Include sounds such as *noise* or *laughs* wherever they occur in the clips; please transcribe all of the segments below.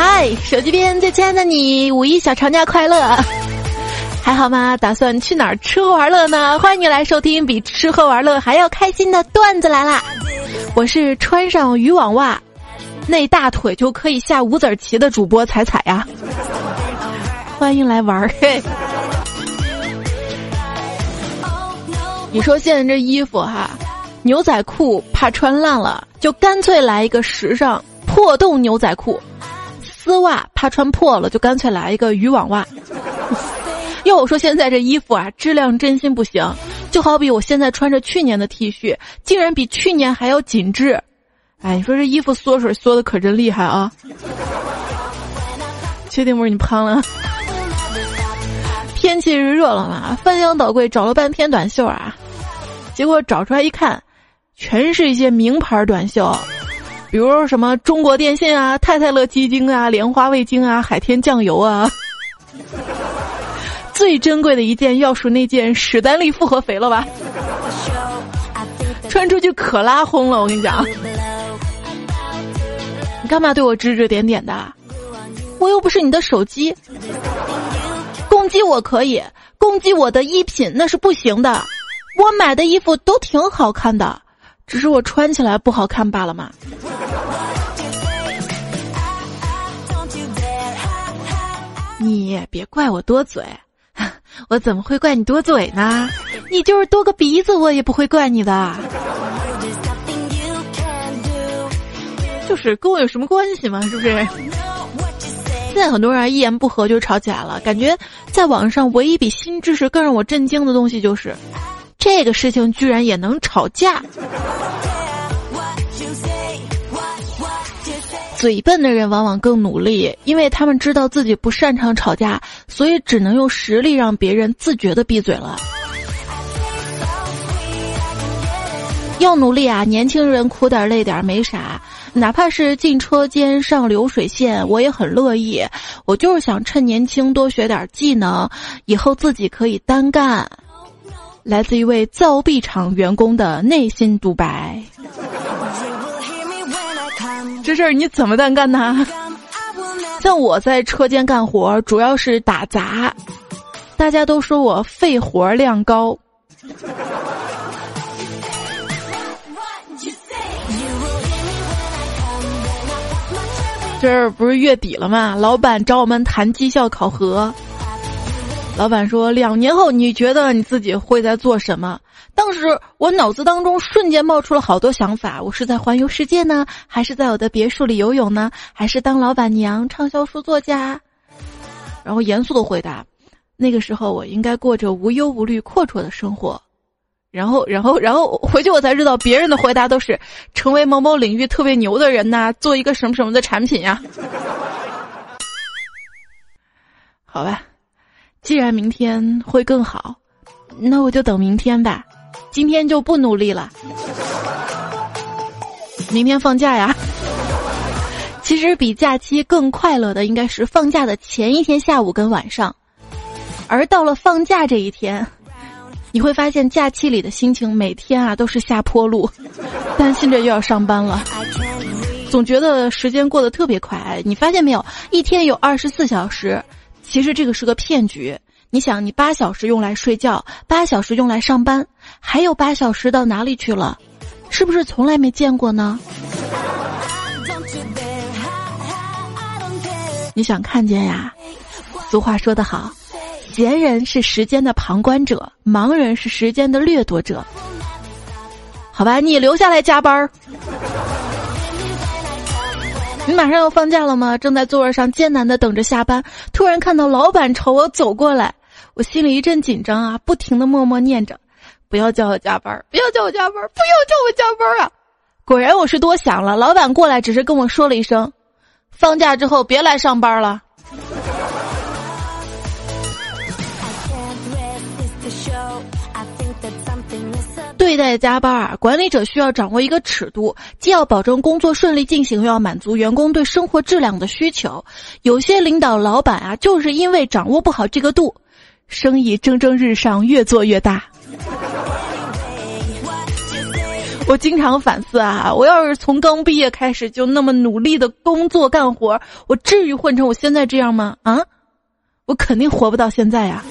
嗨，手机边最亲爱的你，五一小长假快乐，还好吗？打算去哪儿吃喝玩乐呢？欢迎你来收听比吃喝玩乐还要开心的段子来啦！我是穿上渔网袜，那大腿就可以下五子棋的主播彩彩呀，欢迎来玩儿嘿。你说现在这衣服哈，牛仔裤怕穿烂了，就干脆来一个时尚破洞牛仔裤；丝袜怕穿破了，就干脆来一个渔网袜。*laughs* 要我说现在这衣服啊，质量真心不行。就好比我现在穿着去年的 T 恤，竟然比去年还要紧致。哎，你说这衣服缩水缩的可真厉害啊！确定不是你胖了？*laughs* 天气热了嘛，翻箱倒柜找了半天短袖啊，结果找出来一看，全是一些名牌短袖，比如什么中国电信啊、太太乐鸡精啊、莲花味精啊、海天酱油啊。*laughs* 最珍贵的一件要数那件史丹利复合肥了吧？穿出去可拉轰了，我跟你讲。你干嘛对我指指点点的？我又不是你的手机。攻击我可以，攻击我的衣品那是不行的。我买的衣服都挺好看的，只是我穿起来不好看罢了嘛。你别怪我多嘴，*laughs* 我怎么会怪你多嘴呢？你就是多个鼻子，我也不会怪你的。就是跟我有什么关系吗？是不是？现在很多人一言不合就吵起来了，感觉在网上唯一比新知识更让我震惊的东西就是，这个事情居然也能吵架。嘴笨的人往往更努力，因为他们知道自己不擅长吵架，所以只能用实力让别人自觉的闭嘴了。要努力啊！年轻人苦点累点没啥。哪怕是进车间上流水线，我也很乐意。我就是想趁年轻多学点技能，以后自己可以单干。来自一位造币厂员工的内心独白。这事儿你怎么单干呢？像我在车间干活，主要是打杂，大家都说我肺活量高。这儿不是月底了吗？老板找我们谈绩效考核。老板说：“两年后你觉得你自己会在做什么？”当时我脑子当中瞬间冒出了好多想法：我是在环游世界呢，还是在我的别墅里游泳呢，还是当老板娘、畅销书作家？然后严肃的回答：“那个时候我应该过着无忧无虑、阔绰的生活。”然后，然后，然后回去我才知道，别人的回答都是成为某某领域特别牛的人呐，做一个什么什么的产品呀。好吧，既然明天会更好，那我就等明天吧，今天就不努力了。明天放假呀。其实比假期更快乐的应该是放假的前一天下午跟晚上，而到了放假这一天。你会发现假期里的心情每天啊都是下坡路，担心着又要上班了，总觉得时间过得特别快。你发现没有？一天有二十四小时，其实这个是个骗局。你想，你八小时用来睡觉，八小时用来上班，还有八小时到哪里去了？是不是从来没见过呢？你想看见呀？俗话说得好。闲人是时间的旁观者，忙人是时间的掠夺者。好吧，你留下来加班儿。你马上要放假了吗？正在座位上艰难的等着下班，突然看到老板朝我走过来，我心里一阵紧张啊，不停的默默念着：不要叫我加班，不要叫我加班，不要叫我加班啊！果然我是多想了，老板过来只是跟我说了一声：放假之后别来上班了。对待加班啊，管理者需要掌握一个尺度，既要保证工作顺利进行，又要满足员工对生活质量的需求。有些领导老板啊，就是因为掌握不好这个度，生意蒸蒸日上，越做越大。我经常反思啊，我要是从刚毕业开始就那么努力的工作干活，我至于混成我现在这样吗？啊，我肯定活不到现在呀。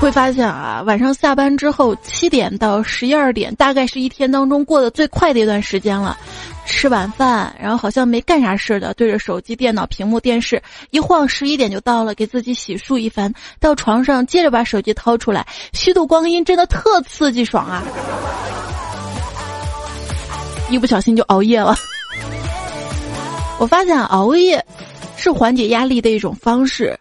会发现啊，晚上下班之后七点到十一二点，大概是一天当中过得最快的一段时间了。吃晚饭，然后好像没干啥事的，对着手机、电脑屏幕、电视一晃，十一点就到了，给自己洗漱一番，到床上接着把手机掏出来，虚度光阴，真的特刺激爽啊！一不小心就熬夜了。我发现熬夜是缓解压力的一种方式。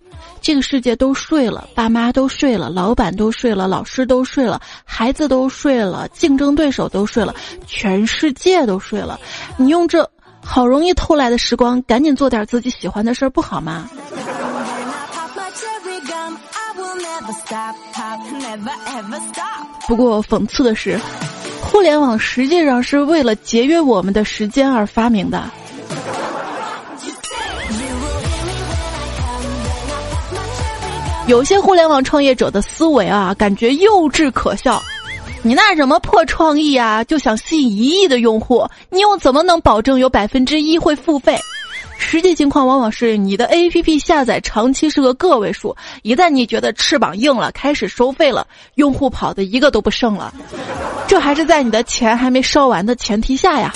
这个世界都睡了，爸妈都睡了，老板都睡了，老师都睡了，孩子都睡了，竞争对手都睡了，全世界都睡了。你用这好容易偷来的时光，赶紧做点自己喜欢的事儿，不好吗？不过讽刺的是，互联网实际上是为了节约我们的时间而发明的。有些互联网创业者的思维啊，感觉幼稚可笑。你那什么破创意啊，就想吸引一亿的用户，你又怎么能保证有百分之一会付费？实际情况往往是你的 APP 下载长期是个个位数，一旦你觉得翅膀硬了，开始收费了，用户跑的一个都不剩了。这还是在你的钱还没烧完的前提下呀。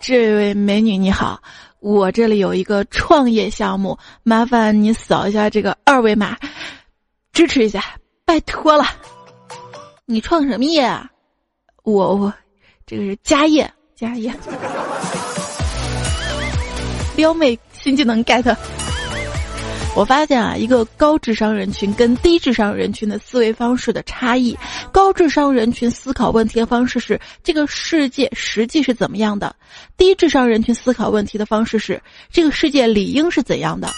这位美女你好。我这里有一个创业项目，麻烦你扫一下这个二维码，支持一下，拜托了。你创什么业啊？我我，这个是家业家业。*laughs* 撩妹新技能 get。我发现啊，一个高智商人群跟低智商人群的思维方式的差异。高智商人群思考问题的方式是这个世界实际是怎么样的；低智商人群思考问题的方式是这个世界理应是怎样的。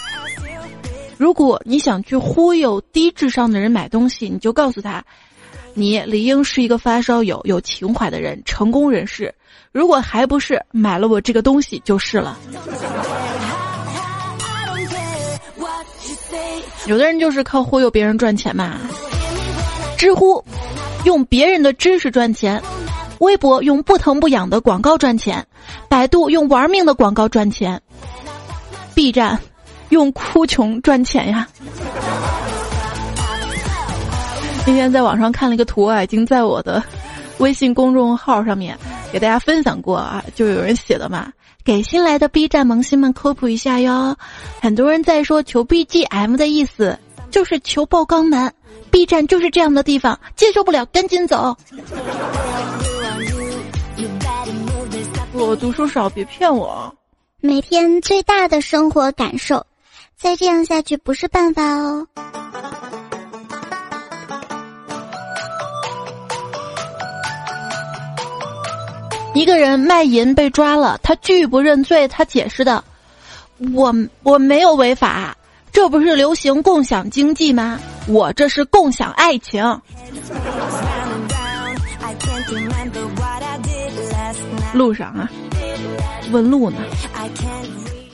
如果你想去忽悠低智商的人买东西，你就告诉他，你理应是一个发烧友、有情怀的人、成功人士。如果还不是，买了我这个东西就是了。有的人就是靠忽悠别人赚钱嘛。知乎用别人的知识赚钱，微博用不疼不痒的广告赚钱，百度用玩命的广告赚钱，B 站用哭穷赚钱呀。今天在网上看了一个图啊，已经在我的微信公众号上面给大家分享过啊，就有人写的嘛。给新来的 B 站萌新们科普一下哟，很多人在说求 BGM 的意思就是求爆肛门，B 站就是这样的地方，接受不了赶紧走。我读书少，别骗我。每天最大的生活感受，再这样下去不是办法哦。一个人卖淫被抓了，他拒不认罪。他解释的：“我我没有违法，这不是流行共享经济吗？我这是共享爱情。”路上啊，问路呢。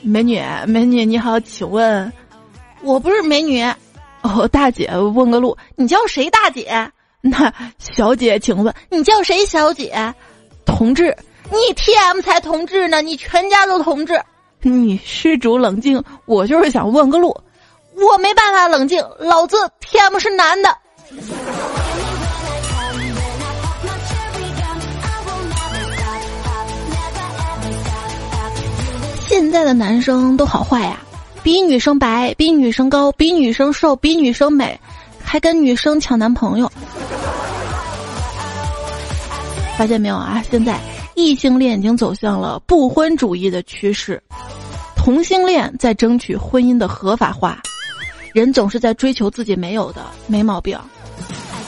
美女，美女你好，请问，我不是美女，哦，大姐，问个路，你叫谁？大姐，那小姐，请问你叫谁？小姐。同志，你 T M 才同志呢，你全家都同志。你施主冷静，我就是想问个路，我没办法冷静，老子 T M 是男的。现在的男生都好坏呀，比女生白，比女生高，比女生瘦，比女生美，还跟女生抢男朋友。发现没有啊？现在异性恋已经走向了不婚主义的趋势，同性恋在争取婚姻的合法化。人总是在追求自己没有的，没毛病。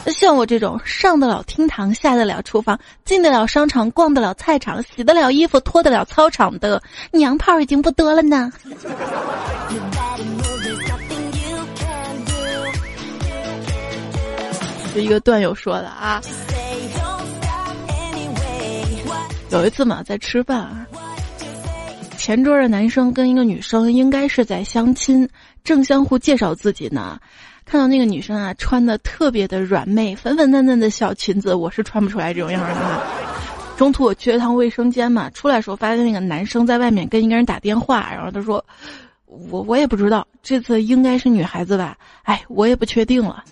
像我这种上得了厅堂、下得了厨房、进得了商场、逛得了菜场、洗得了衣服、脱得了操场的娘炮已经不多了呢。*laughs* 是一个段友说的啊。有一次嘛，在吃饭啊，前桌的男生跟一个女生应该是在相亲，正相互介绍自己呢。看到那个女生啊，穿的特别的软妹，粉粉嫩嫩的小裙子，我是穿不出来这种样的。中途我去了趟卫生间嘛，出来时候发现那个男生在外面跟一个人打电话，然后他说：“我我也不知道，这次应该是女孩子吧？哎，我也不确定了。”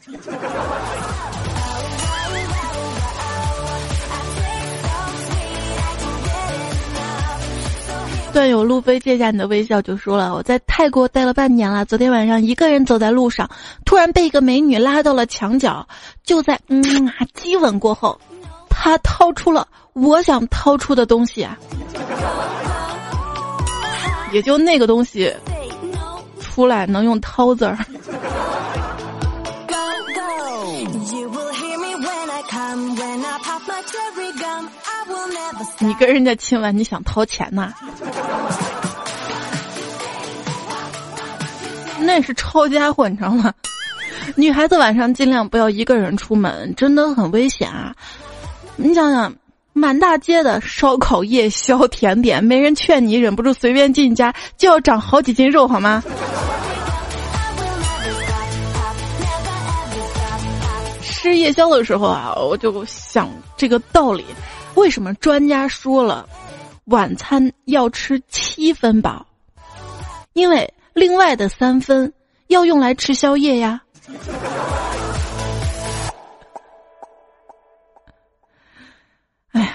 段友路飞借下你的微笑就说了：“我在泰国待了半年了，昨天晚上一个人走在路上，突然被一个美女拉到了墙角，就在 *laughs* 嗯激吻过后，她掏出了我想掏出的东西，也就那个东西出来能用掏字儿。”你跟人家亲完，你想掏钱呐？那是抄家伙，你知道吗？女孩子晚上尽量不要一个人出门，真的很危险啊！你想想，满大街的烧烤、夜宵、甜点，没人劝你，忍不住随便进家，就要长好几斤肉，好吗？吃夜宵的时候啊，我就想这个道理：为什么专家说了晚餐要吃七分饱？因为另外的三分要用来吃宵夜呀。哎呀，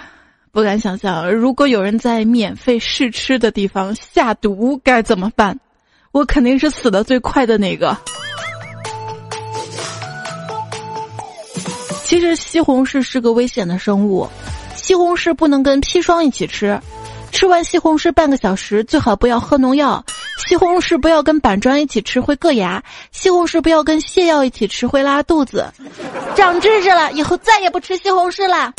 不敢想象，如果有人在免费试吃的地方下毒该怎么办？我肯定是死的最快的那个。其实西红柿是个危险的生物，西红柿不能跟砒霜一起吃，吃完西红柿半个小时最好不要喝农药，西红柿不要跟板砖一起吃会硌牙，西红柿不要跟泻药一起吃会拉肚子。长知识了，以后再也不吃西红柿了。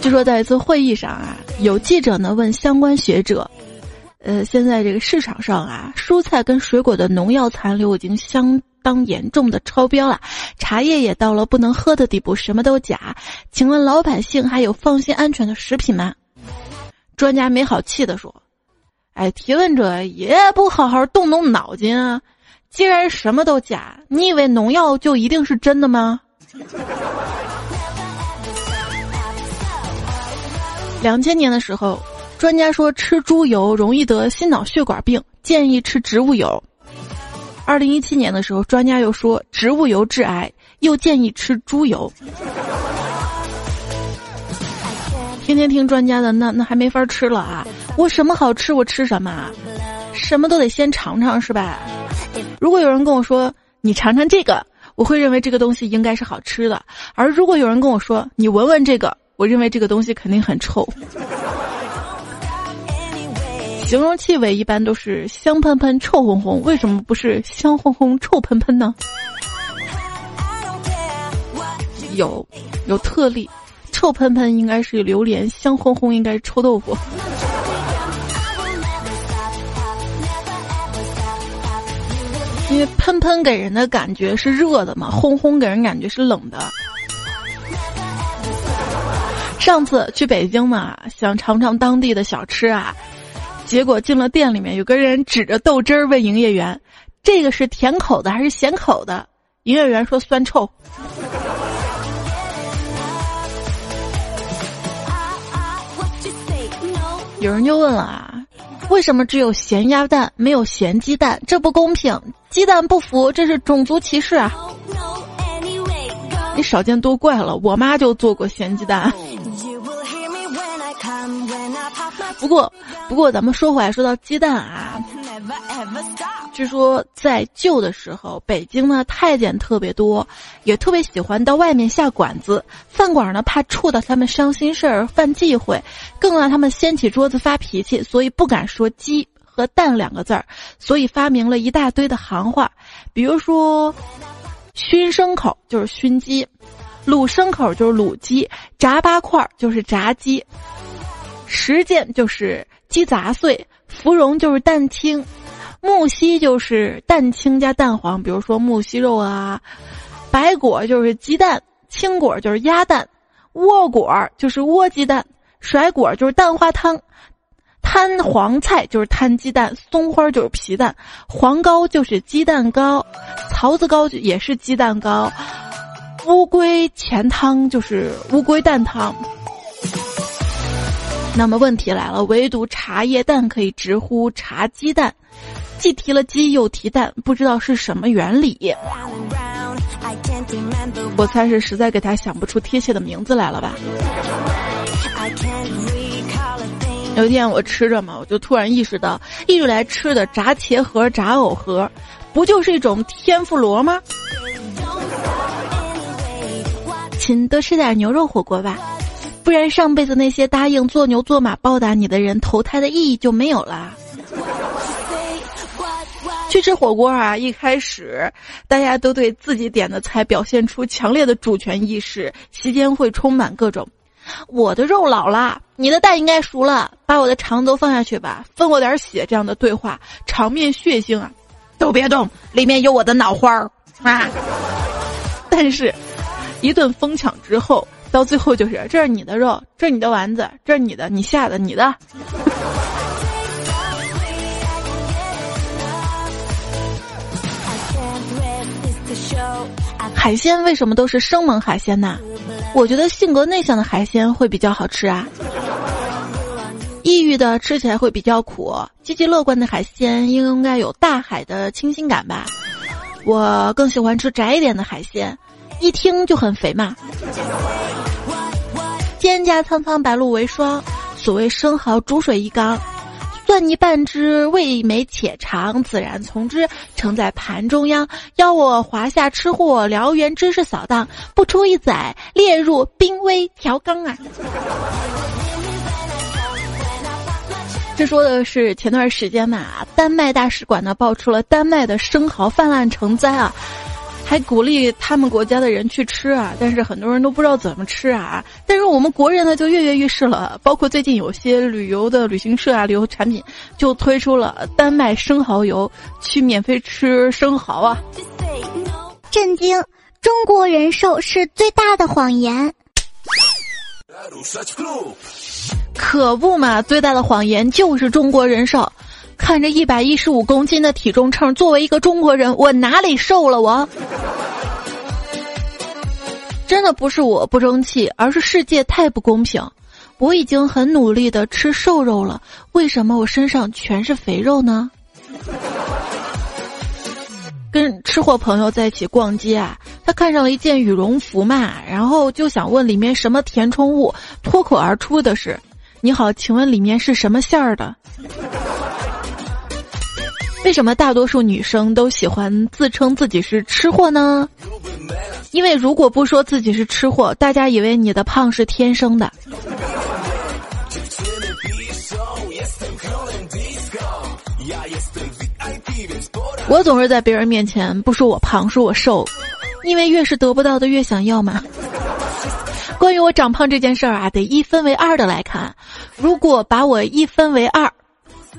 据说在一次会议上啊，有记者呢问相关学者。呃，现在这个市场上啊，蔬菜跟水果的农药残留已经相当严重的超标了，茶叶也到了不能喝的地步，什么都假。请问老百姓还有放心安全的食品吗？专家没好气的说：“哎，提问者也不好好动动脑筋啊！既然什么都假，你以为农药就一定是真的吗？”两千年的时候。专家说吃猪油容易得心脑血管病，建议吃植物油。二零一七年的时候，专家又说植物油致癌，又建议吃猪油。天天听专家的，那那还没法吃了啊！我什么好吃我吃什么，什么都得先尝尝是吧？如果有人跟我说你尝尝这个，我会认为这个东西应该是好吃的；而如果有人跟我说你闻闻这个，我认为这个东西肯定很臭。形容气味一般都是香喷喷、臭烘烘，为什么不是香烘烘、臭喷喷呢？有有特例，臭喷喷应该是榴莲，香烘烘应该是臭豆腐。因为喷喷给人的感觉是热的嘛，烘烘给人感觉是冷的。上次去北京嘛，想尝尝当地的小吃啊。结果进了店里面，有个人指着豆汁儿问营业员：“这个是甜口的还是咸口的？”营业员说：“酸臭。”有人就问了啊：“为什么只有咸鸭蛋没有咸鸡蛋？这不公平！鸡蛋不服，这是种族歧视啊！”你少见多怪了，我妈就做过咸鸡蛋。不过，不过，咱们说回来，说到鸡蛋啊，据说在旧的时候，北京呢太监特别多，也特别喜欢到外面下馆子。饭馆呢怕触到他们伤心事儿、犯忌讳，更让他们掀起桌子发脾气，所以不敢说鸡和蛋两个字儿，所以发明了一大堆的行话，比如说，熏牲口就是熏鸡，卤牲口就是卤鸡，炸八块就是炸鸡。实践就是鸡杂碎，芙蓉就是蛋清，木樨就是蛋清加蛋黄，比如说木樨肉啊，白果就是鸡蛋，青果就是鸭蛋，窝果就是窝鸡蛋，甩果就是蛋花汤，摊黄菜就是摊鸡蛋，松花就是皮蛋，黄糕就是鸡蛋糕，槽子糕也是鸡蛋糕，乌龟钱汤就是乌龟蛋汤。那么问题来了，唯独茶叶蛋可以直呼茶鸡蛋，既提了鸡又提蛋，不知道是什么原理。我猜是实在给他想不出贴切的名字来了吧。有一天我吃着嘛，我就突然意识到，一直来吃的炸茄盒、炸藕盒，不就是一种天妇罗吗？请多吃点牛肉火锅吧。不然上辈子那些答应做牛做马报答你的人，投胎的意义就没有啦。去吃火锅啊！一开始大家都对自己点的菜表现出强烈的主权意识，席间会充满各种“我的肉老了，你的蛋应该熟了，把我的肠都放下去吧，分我点血”这样的对话，场面血腥啊！都别动，里面有我的脑花儿啊！*laughs* 但是，一顿疯抢之后。到最后就是，这是你的肉，这是你的丸子，这是你的，你下的，你的。海鲜为什么都是生猛海鲜呢？我觉得性格内向的海鲜会比较好吃啊。抑郁的吃起来会比较苦，积极乐观的海鲜应该有大海的清新感吧。我更喜欢吃窄一点的海鲜，一听就很肥嘛。蒹葭苍苍，白露为霜。所谓生蚝煮水一缸，蒜泥半只，味美且长，自然从之，盛在盘中央。邀我华夏吃货，燎原知识扫荡，不出一载，列入濒危调缸啊！这说的是前段时间嘛，丹麦大使馆呢爆出了丹麦的生蚝泛滥成灾啊。还鼓励他们国家的人去吃啊，但是很多人都不知道怎么吃啊。但是我们国人呢就跃跃欲试了，包括最近有些旅游的旅行社啊、旅游产品就推出了丹麦生蚝油，去免费吃生蚝啊。震惊！中国人寿是最大的谎言。可不嘛，最大的谎言就是中国人寿。看着一百一十五公斤的体重秤，作为一个中国人，我哪里瘦了？我 *laughs* 真的不是我不争气，而是世界太不公平。我已经很努力的吃瘦肉了，为什么我身上全是肥肉呢？跟吃货朋友在一起逛街啊，他看上了一件羽绒服嘛，然后就想问里面什么填充物，脱口而出的是：“你好，请问里面是什么馅儿的？”为什么大多数女生都喜欢自称自己是吃货呢？因为如果不说自己是吃货，大家以为你的胖是天生的。我总是在别人面前不说我胖，说我瘦，因为越是得不到的越想要嘛。关于我长胖这件事儿啊，得一分为二的来看。如果把我一分为二，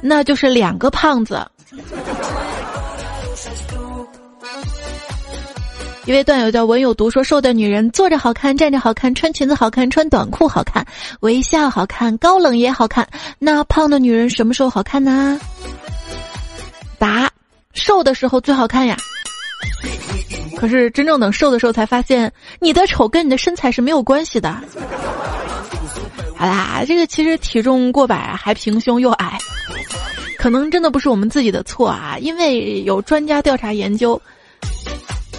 那就是两个胖子。*laughs* 一位段友叫文有毒说：“瘦的女人坐着好看，站着好看，穿裙子好看，穿短裤好看，微笑好看，高冷也好看。那胖的女人什么时候好看呢？”答：瘦的时候最好看呀。可是真正等瘦的时候才发现，你的丑跟你的身材是没有关系的。好啦，这个其实体重过百还平胸又矮。可能真的不是我们自己的错啊，因为有专家调查研究，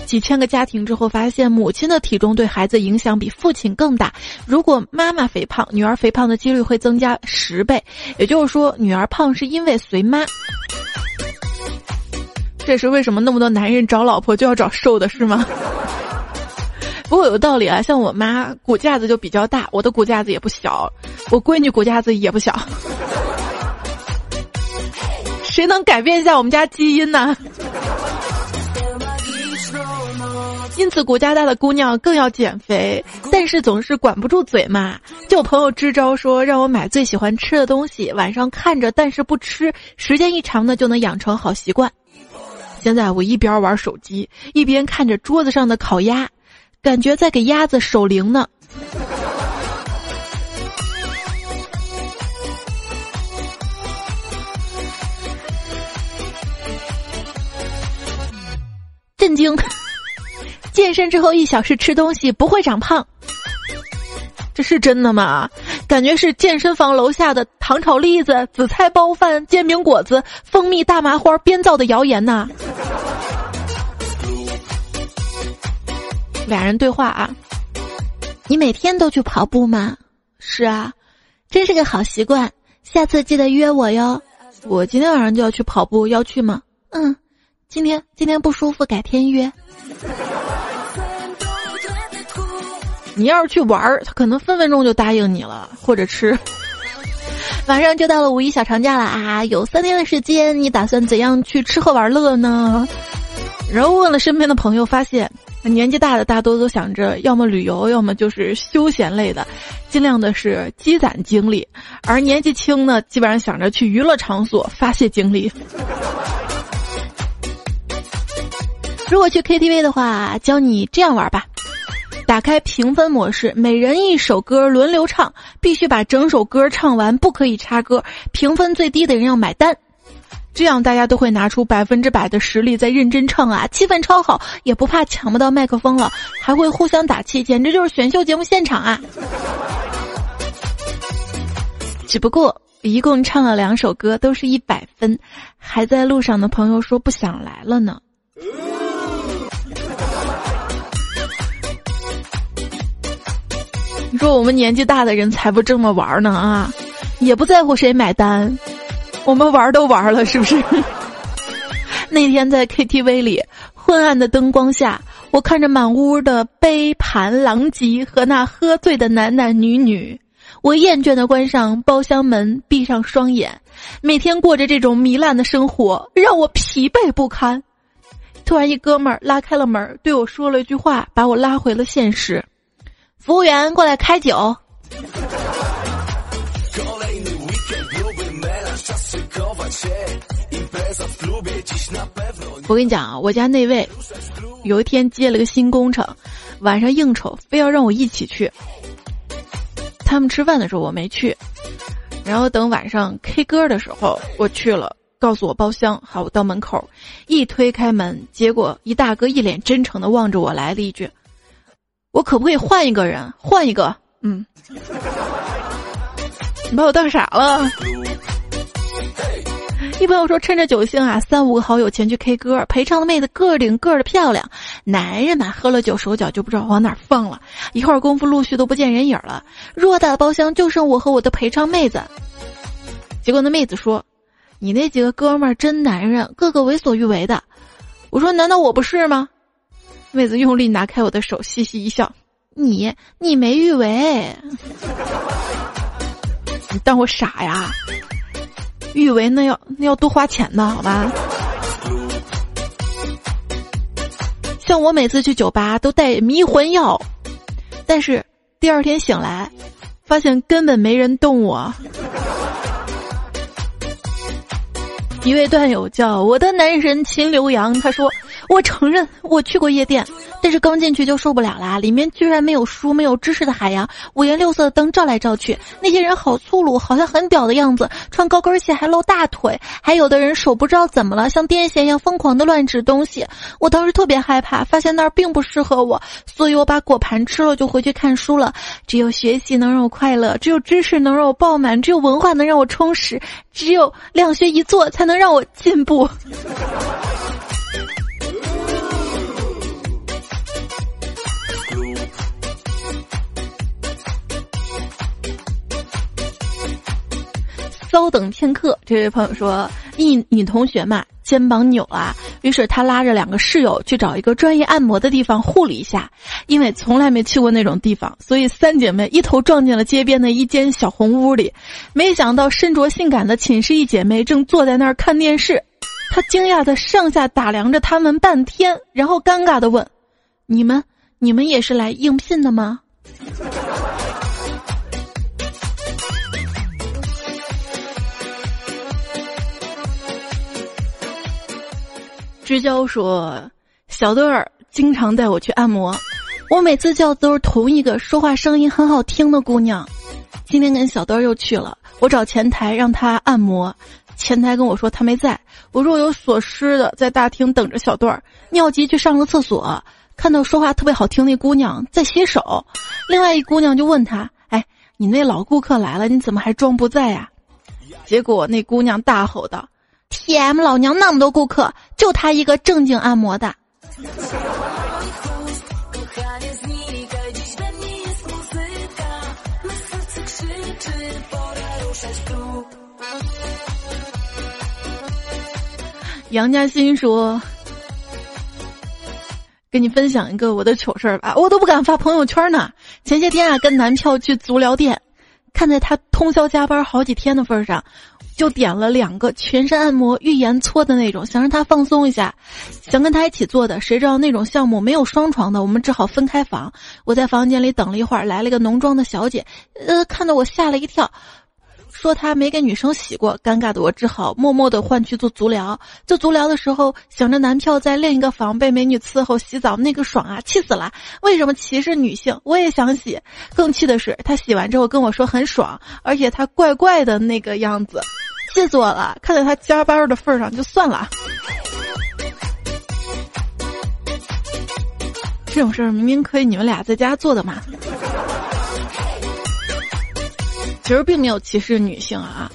几千个家庭之后发现，母亲的体重对孩子影响比父亲更大。如果妈妈肥胖，女儿肥胖的几率会增加十倍。也就是说，女儿胖是因为随妈。这是为什么那么多男人找老婆就要找瘦的，是吗？*laughs* 不过有道理啊，像我妈骨架子就比较大，我的骨架子也不小，我闺女骨架子也不小。谁能改变一下我们家基因呢？因此，骨架大的姑娘更要减肥，但是总是管不住嘴嘛。就朋友支招说，让我买最喜欢吃的东西，晚上看着但是不吃，时间一长呢就能养成好习惯。现在我一边玩手机，一边看着桌子上的烤鸭，感觉在给鸭子守灵呢。震惊，*laughs* 健身之后一小时吃东西不会长胖，这是真的吗？感觉是健身房楼下的糖炒栗子、紫菜包饭、煎饼果子、蜂蜜大麻花编造的谣言呐。俩人对话啊，你每天都去跑步吗？是啊，真是个好习惯，下次记得约我哟。我今天晚上就要去跑步，要去吗？嗯，今天今天不舒服，改天约。*laughs* 你要是去玩儿，他可能分分钟就答应你了，或者吃。*laughs* 马上就到了五一小长假了啊，有三天的时间，你打算怎样去吃喝玩乐呢？然后问了身边的朋友，发现年纪大的大多都想着要么旅游，要么就是休闲类的，尽量的是积攒精力；而年纪轻呢，基本上想着去娱乐场所发泄精力。如果去 KTV 的话，教你这样玩吧。打开评分模式，每人一首歌轮流唱，必须把整首歌唱完，不可以插歌。评分最低的人要买单，这样大家都会拿出百分之百的实力在认真唱啊，气氛超好，也不怕抢不到麦克风了，还会互相打气，简直就是选秀节目现场啊！只不过一共唱了两首歌，都是一百分，还在路上的朋友说不想来了呢。你说我们年纪大的人才不这么玩呢啊，也不在乎谁买单，我们玩都玩了，是不是？*laughs* 那天在 KTV 里，昏暗的灯光下，我看着满屋的杯盘狼藉和那喝醉的男男女女，我厌倦的关上包厢门，闭上双眼，每天过着这种糜烂的生活，让我疲惫不堪。突然，一哥们儿拉开了门，对我说了一句话，把我拉回了现实。服务员过来开酒。我跟你讲啊，我家那位有一天接了个新工程，晚上应酬，非要让我一起去。他们吃饭的时候我没去，然后等晚上 K 歌的时候我去了，告诉我包厢。好，我到门口一推开门，结果一大哥一脸真诚的望着我，来了一句。我可不可以换一个人？换一个？嗯，你把我当傻了？一朋友说，趁着酒兴啊，三五个好友前去 K 歌，陪唱的妹子个顶个的漂亮，男人嘛，喝了酒手脚就不知道往哪放了，一会儿功夫陆续都不见人影了。偌大的包厢就剩我和我的陪唱妹子。结果那妹子说：“你那几个哥们儿真男人，个个为所欲为的。”我说：“难道我不是吗？”妹子用力拿开我的手，嘻嘻一笑：“你你没欲为，你当我傻呀？欲为那要那要多花钱呢，好吧？像我每次去酒吧都带迷魂药，但是第二天醒来，发现根本没人动我。”一位段友叫我的男神秦刘洋，他说。我承认我去过夜店，但是刚进去就受不了啦！里面居然没有书，没有知识的海洋，五颜六色的灯照来照去，那些人好粗鲁，好像很屌的样子，穿高跟鞋还露大腿，还有的人手不知道怎么了，像癫痫一样疯狂的乱指东西。我当时特别害怕，发现那儿并不适合我，所以我把果盘吃了就回去看书了。只有学习能让我快乐，只有知识能让我爆满，只有文化能让我充实，只有两学一做才能让我进步。稍等片刻，这位朋友说：“一女同学嘛，肩膀扭了，于是她拉着两个室友去找一个专业按摩的地方护理一下。因为从来没去过那种地方，所以三姐妹一头撞进了街边的一间小红屋里。没想到身着性感的寝室一姐妹正坐在那儿看电视。她惊讶的上下打量着他们半天，然后尴尬的问：‘你们，你们也是来应聘的吗？’”知交说，小豆儿经常带我去按摩，我每次叫都是同一个说话声音很好听的姑娘。今天跟小豆儿又去了，我找前台让她按摩，前台跟我说他没在，我若有所思的在大厅等着小段儿，尿急去上个厕所，看到说话特别好听那姑娘在洗手，另外一姑娘就问他：“哎，你那老顾客来了，你怎么还装不在呀？”结果那姑娘大吼道：“T.M. 老娘那么多顾客，就他一个正经按摩的。”杨家欣说：“跟你分享一个我的糗事儿吧，我都不敢发朋友圈呢。前些天啊，跟男票去足疗店，看在他通宵加班好几天的份上，就点了两个全身按摩、浴盐搓的那种，想让他放松一下，想跟他一起做的。谁知道那种项目没有双床的，我们只好分开房。我在房间里等了一会儿，来了一个浓妆的小姐，呃，看得我吓了一跳。”说她没给女生洗过，尴尬的我只好默默的换去做足疗。做足疗的时候，想着男票在另一个房被美女伺候洗澡，那个爽啊，气死了！为什么歧视女性？我也想洗。更气的是，他洗完之后跟我说很爽，而且他怪怪的那个样子，气死我了！看在他加班的份上，就算了。这种事儿明明可以你们俩在家做的嘛。其实并没有歧视女性啊！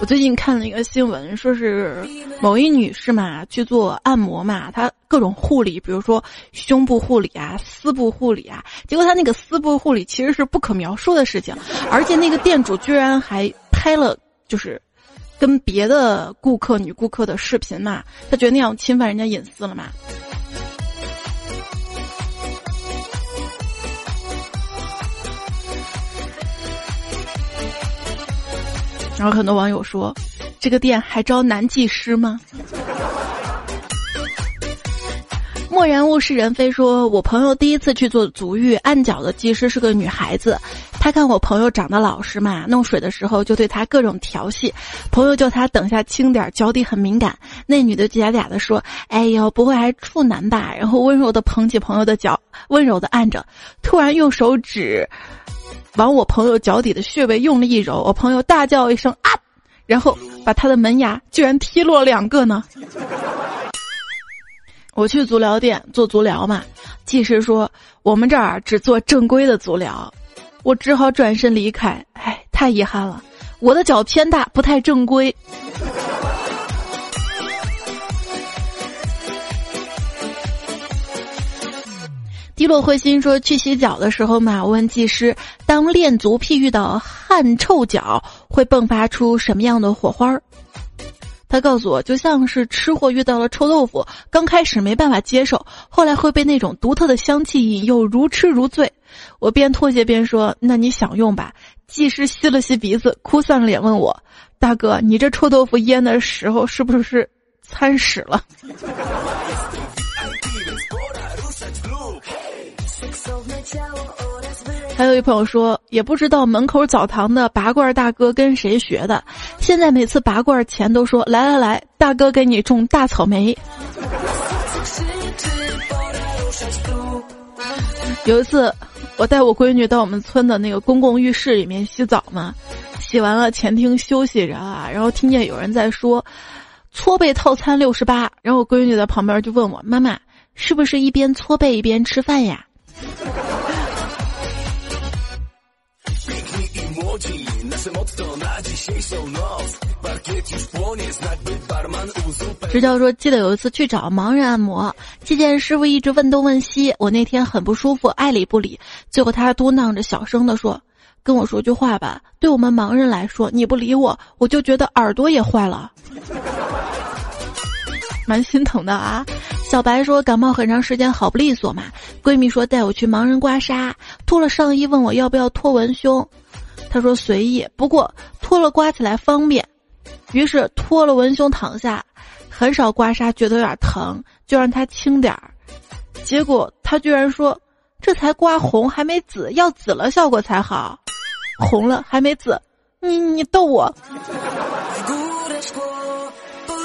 我最近看了一个新闻，说是某一女士嘛去做按摩嘛，她各种护理，比如说胸部护理啊、私部护理啊，结果她那个私部护理其实是不可描述的事情，而且那个店主居然还拍了就是跟别的顾客女顾客的视频嘛，他觉得那样侵犯人家隐私了嘛。然后很多网友说：“这个店还招男技师吗？”漠然物是人非说：“我朋友第一次去做足浴，按脚的技师是个女孩子。她看我朋友长得老实嘛，弄水的时候就对她各种调戏。朋友叫她等下轻点，脚底很敏感。那女的嗲嗲的说：‘哎呦，不会还处男吧？’然后温柔的捧起朋友的脚，温柔的按着，突然用手指。”往我朋友脚底的穴位用力一揉，我朋友大叫一声啊，然后把他的门牙居然踢落两个呢。我去足疗店做足疗嘛，技师说我们这儿只做正规的足疗，我只好转身离开。唉，太遗憾了，我的脚偏大，不太正规。低落灰心说：“去洗脚的时候嘛，我问技师，当练足癖遇到汗臭脚，会迸发出什么样的火花？”他告诉我，就像是吃货遇到了臭豆腐，刚开始没办法接受，后来会被那种独特的香气引诱，如痴如醉。我边脱鞋边说：“那你享用吧。”技师吸了吸鼻子，哭丧着脸问我：“大哥，你这臭豆腐腌的时候是不是掺屎了？” *laughs* 还有一朋友说，也不知道门口澡堂的拔罐大哥跟谁学的，现在每次拔罐前都说：“来来来，大哥给你种大草莓。”有一次，我带我闺女到我们村的那个公共浴室里面洗澡嘛，洗完了前厅休息着啊，然后听见有人在说：“搓背套餐六十八。”然后我闺女在旁边就问我：“妈妈，是不是一边搓背一边吃饭呀？” *laughs* 直教说，记得有一次去找盲人按摩，期间师傅一直问东问西，我那天很不舒服，爱理不理。最后他嘟囔着小声的说：“跟我说句话吧，对我们盲人来说，你不理我，我就觉得耳朵也坏了。”蛮心疼的啊。小白说感冒很长时间好不利索嘛，闺蜜说带我去盲人刮痧，脱了上衣问我要不要脱文胸。他说随意，不过脱了刮起来方便，于是脱了文胸躺下，很少刮痧，觉得有点疼，就让他轻点儿。结果他居然说，这才刮红还没紫，要紫了效果才好，红了还没紫，你你逗我。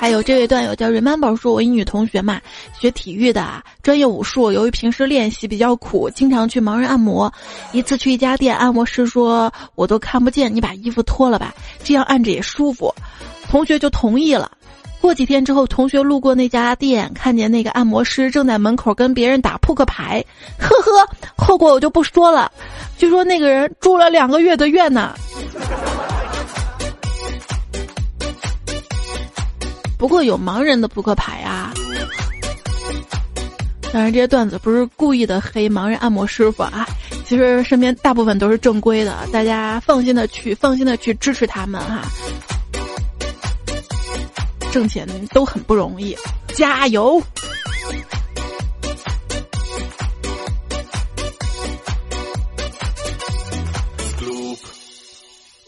还有这位段友叫 Remember 说，我一女同学嘛，学体育的，专业武术。由于平时练习比较苦，经常去盲人按摩。一次去一家店，按摩师说：“我都看不见，你把衣服脱了吧，这样按着也舒服。”同学就同意了。过几天之后，同学路过那家店，看见那个按摩师正在门口跟别人打扑克牌，呵呵，后果我就不说了。据说那个人住了两个月的院呢。不过有盲人的扑克牌啊。当然，这些段子不是故意的黑盲人按摩师傅啊，其实身边大部分都是正规的，大家放心的去，放心的去支持他们哈。挣钱都很不容易，加油！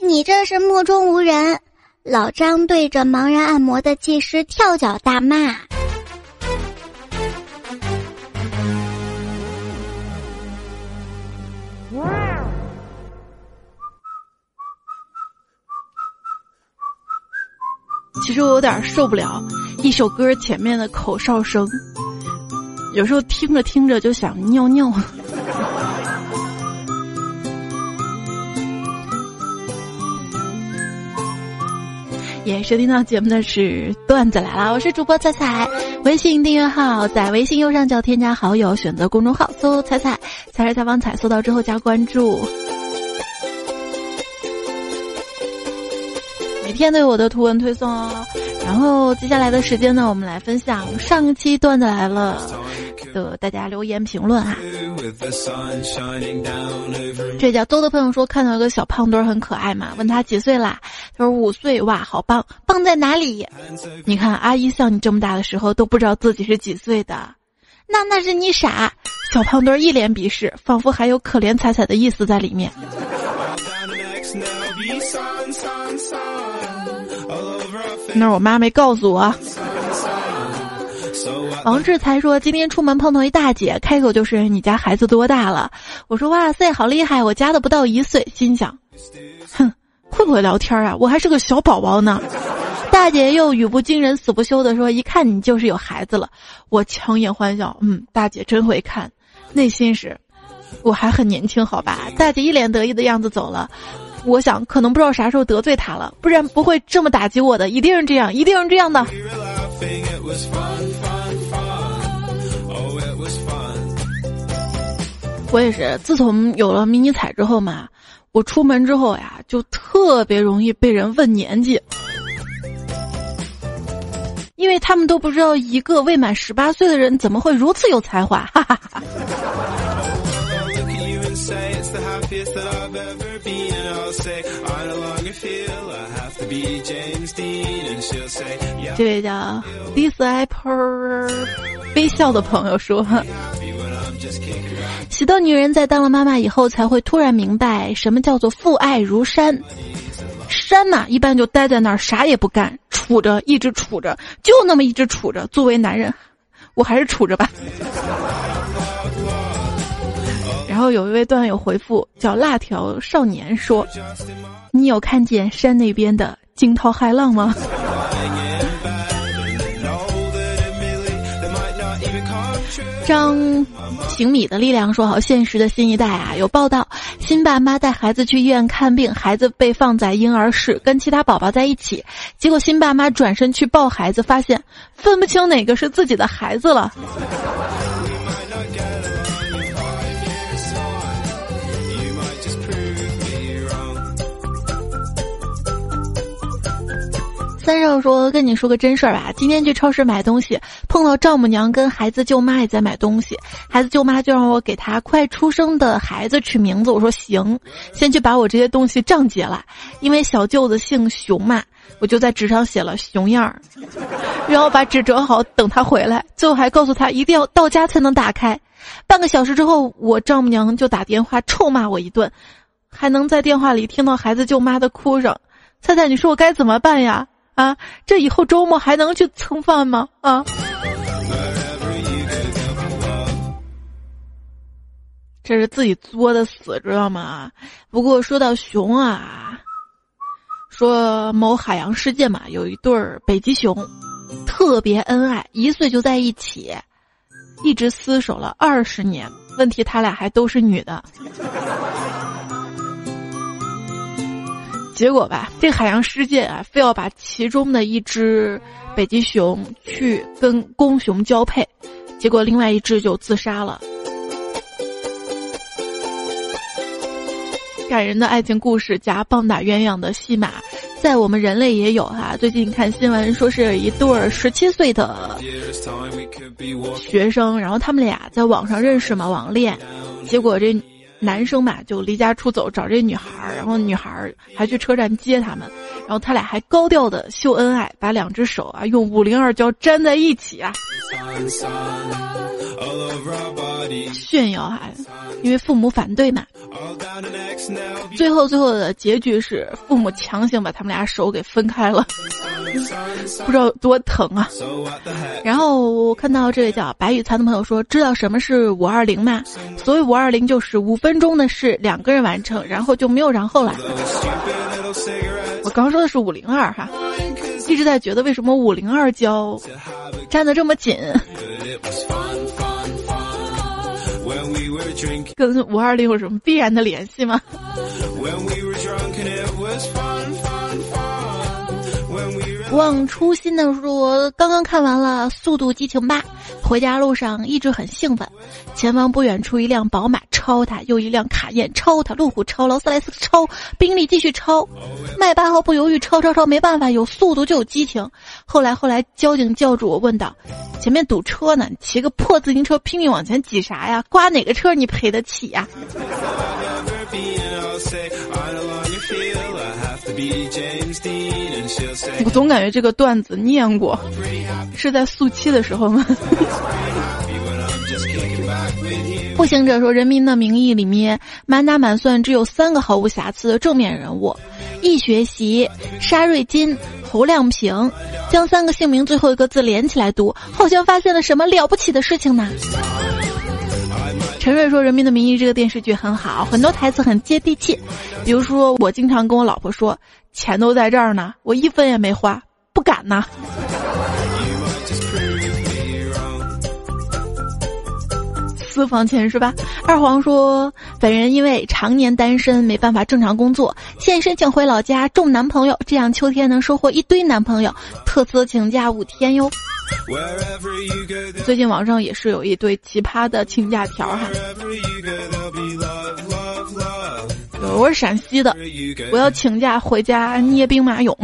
你这是目中无人。老张对着盲人按摩的技师跳脚大骂。其实我有点受不了一首歌前面的口哨声，有时候听着听着就想尿尿。也收听到节目的是段子来了，我是主播彩彩，微信订阅号在微信右上角添加好友，选择公众号搜“彩彩彩是采访彩”，搜到之后加关注。每天都有我的图文推送哦，然后接下来的时间呢，我们来分享上一期段子来了的大家留言评论啊。这叫邹的朋友说看到一个小胖墩很可爱嘛，问他几岁啦？他说五岁，哇，好棒，棒在哪里？你看阿姨像你这么大的时候都不知道自己是几岁的，那那是你傻。小胖墩一脸鄙视，仿佛还有可怜彩彩的意思在里面。那我妈没告诉我。王志才说今天出门碰到一大姐，开口就是你家孩子多大了？我说哇塞，好厉害，我家的不到一岁。心想，哼，会不会聊天啊？我还是个小宝宝呢。大姐又语不惊人死不休的说，一看你就是有孩子了。我强颜欢笑，嗯，大姐真会看。内心是，我还很年轻，好吧？大姐一脸得意的样子走了。我想，可能不知道啥时候得罪她了，不然不会这么打击我的。一定是这样，一定是这样的。我也是，自从有了迷你彩之后嘛，我出门之后呀，就特别容易被人问年纪，因为他们都不知道一个未满十八岁的人怎么会如此有才华，哈哈哈。这位叫 disciple 微笑的朋友说：“许多女人在当了妈妈以后，才会突然明白什么叫做父爱如山。山嘛，一般就待在那儿，啥也不干，杵着，一直杵着，就那么一直杵着。作为男人，我还是杵着吧。”然后有一位段友回复叫辣条少年说：“你有看见山那边的惊涛骇浪吗？”张行米的力量说：“好现实的新一代啊！有报道，新爸妈带孩子去医院看病，孩子被放在婴儿室跟其他宝宝在一起，结果新爸妈转身去抱孩子，发现分不清哪个是自己的孩子了。”三少说：“跟你说个真事儿吧，今天去超市买东西，碰到丈母娘跟孩子舅妈也在买东西。孩子舅妈就让我给他快出生的孩子取名字，我说行，先去把我这些东西账结了，因为小舅子姓熊嘛，我就在纸上写了熊样儿，*laughs* 然后把纸折好，等他回来，最后还告诉他一定要到家才能打开。半个小时之后，我丈母娘就打电话臭骂我一顿，还能在电话里听到孩子舅妈的哭声。菜菜，你说我该怎么办呀？”啊，这以后周末还能去蹭饭吗？啊，这是自己作的死，知道吗？不过说到熊啊，说某海洋世界嘛，有一对儿北极熊，特别恩爱，一岁就在一起，一直厮守了二十年。问题他俩还都是女的。结果吧，这海洋世界啊，非要把其中的一只北极熊去跟公熊交配，结果另外一只就自杀了。感人的爱情故事加棒打鸳鸯的戏码，在我们人类也有哈。最近看新闻说是一对儿十七岁的学生，然后他们俩在网上认识嘛，网恋，结果这。男生嘛就离家出走找这女孩儿，然后女孩儿还去车站接他们，然后他俩还高调的秀恩爱，把两只手啊用五零二胶粘在一起啊，炫耀还，因为父母反对嘛。最后最后的结局是父母强行把他们俩手给分开了，*laughs* 不知道多疼啊。然后我看到这位叫白雨残的朋友说，知道什么是五二零吗？所谓五二零就是五分钟的事两个人完成，然后就没有然后了。我刚说的是五零二哈，一直在觉得为什么五零二胶粘的这么紧。跟五二零有什么必然的联系吗？不忘初心的说，刚刚看完了《速度激情八》，回家路上一直很兴奋。前方不远处一辆宝马超他，又一辆卡宴超他，路虎超，劳斯莱斯超，宾利继续超，迈八号不犹豫超超超，没办法，有速度就有激情。后来后来交警叫住我问道：“前面堵车呢，骑个破自行车拼命往前挤啥呀？刮哪个车你赔得起呀？”我总感觉这个段子念过，是在速七的时候吗？步行者说，《人民的名义》里面满打满算只有三个毫无瑕疵的正面人物：易学习、沙瑞金、侯亮平。将三个姓名最后一个字连起来读，好像发现了什么了不起的事情呢？陈瑞说，《人民的名义》这个电视剧很好，很多台词很接地气。比如说，我经常跟我老婆说：“钱都在这儿呢，我一分也没花，不敢呐。”私房钱是吧？二黄说，本人因为常年单身，没办法正常工作，现申请回老家种男朋友，这样秋天能收获一堆男朋友，特此请假五天哟。最近网上也是有一堆奇葩的请假条哈。我是陕西的，我要请假回家捏兵马俑。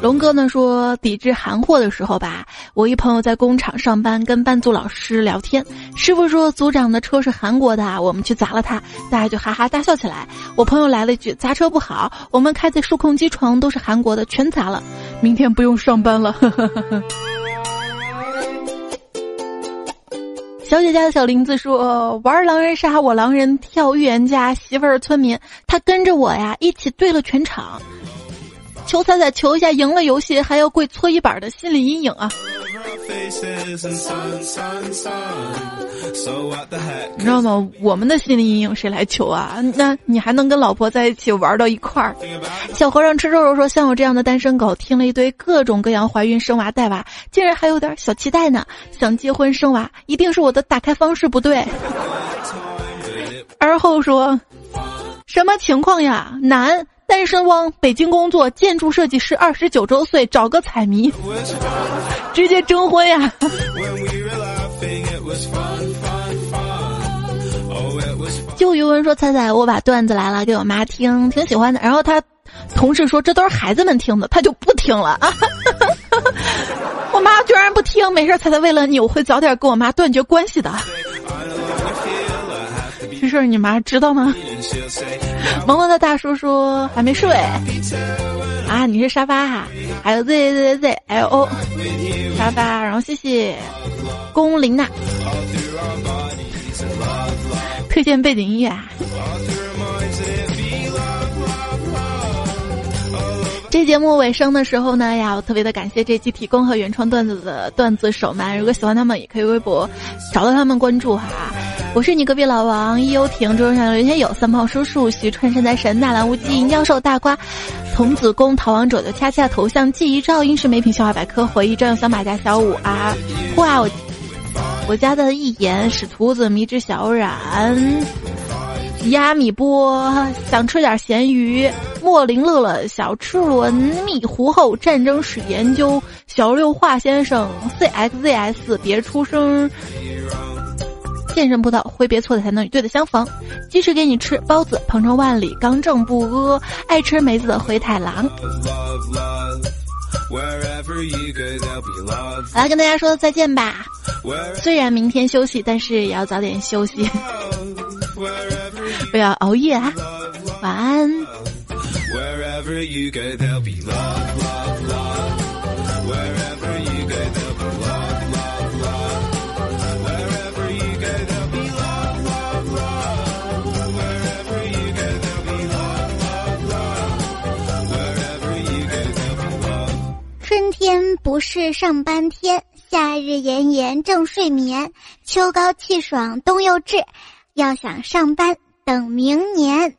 龙哥呢说，抵制韩货的时候吧，我一朋友在工厂上班，跟班组老师聊天，师傅说组长的车是韩国的，我们去砸了他，大家就哈哈大笑起来。我朋友来了一句：砸车不好，我们开的数控机床都是韩国的，全砸了，明天不用上班了。*laughs* 小姐家的小林子说，玩狼人杀，我狼人跳预言家，媳妇儿村民，他跟着我呀，一起对了全场。求彩彩，求一下赢了游戏还要跪搓衣板的心理阴影啊！你知道吗？我们的心理阴影谁来求啊？那你还能跟老婆在一起玩到一块儿？小和尚吃肉肉说：“像我这样的单身狗，听了一堆各种各样怀孕、生娃、带娃，竟然还有点小期待呢！想结婚生娃，一定是我的打开方式不对。*laughs* ”而后说：“什么情况呀？男。”单身汪，北京工作，建筑设计师，二十九周岁，找个彩迷，直接征婚呀！就余文说：“彩彩，我把段子来了，给我妈听，挺喜欢的。”然后他同事说：“这都是孩子们听的，他就不听了啊！” *laughs* 我妈居然不听，没事，彩彩为了你，我会早点跟我妈断绝关系的。这事儿你妈知道吗？*laughs* 萌萌的大叔说还没睡啊！你是沙发哈？还有 Z Z Z L O 沙发，然后谢谢龚琳娜推荐背景音乐。这节目尾声的时候呢，要特别的感谢这期提供和原创段子的段子手们。如果喜欢他们，也可以微博找到他们关注哈。我是你隔壁老王，易游艇，桌上刘天友，三炮叔叔，徐川山财神，纳兰无忌，银教授，大瓜，童子功，逃亡者的恰恰头像，记忆照，英式美品笑话百科，回忆专用小马甲小五啊，哇，我我家的一言，使徒子，迷之小冉。亚米波想吃点咸鱼，莫林乐乐小吃轮，蜜糊后战争史研究，小六华先生 C X Z S 别出声，健身葡萄挥别错的才能与对的相逢，即使给你吃包子鹏程万里刚正不阿，爱吃梅子的灰太狼。来跟大家说再见吧，虽然明天休息，但是也要早点休息。*laughs* 不要熬夜啊！晚安。春天不是上班天，夏日炎炎正睡眠，秋高气爽冬又至。要想上班，等明年。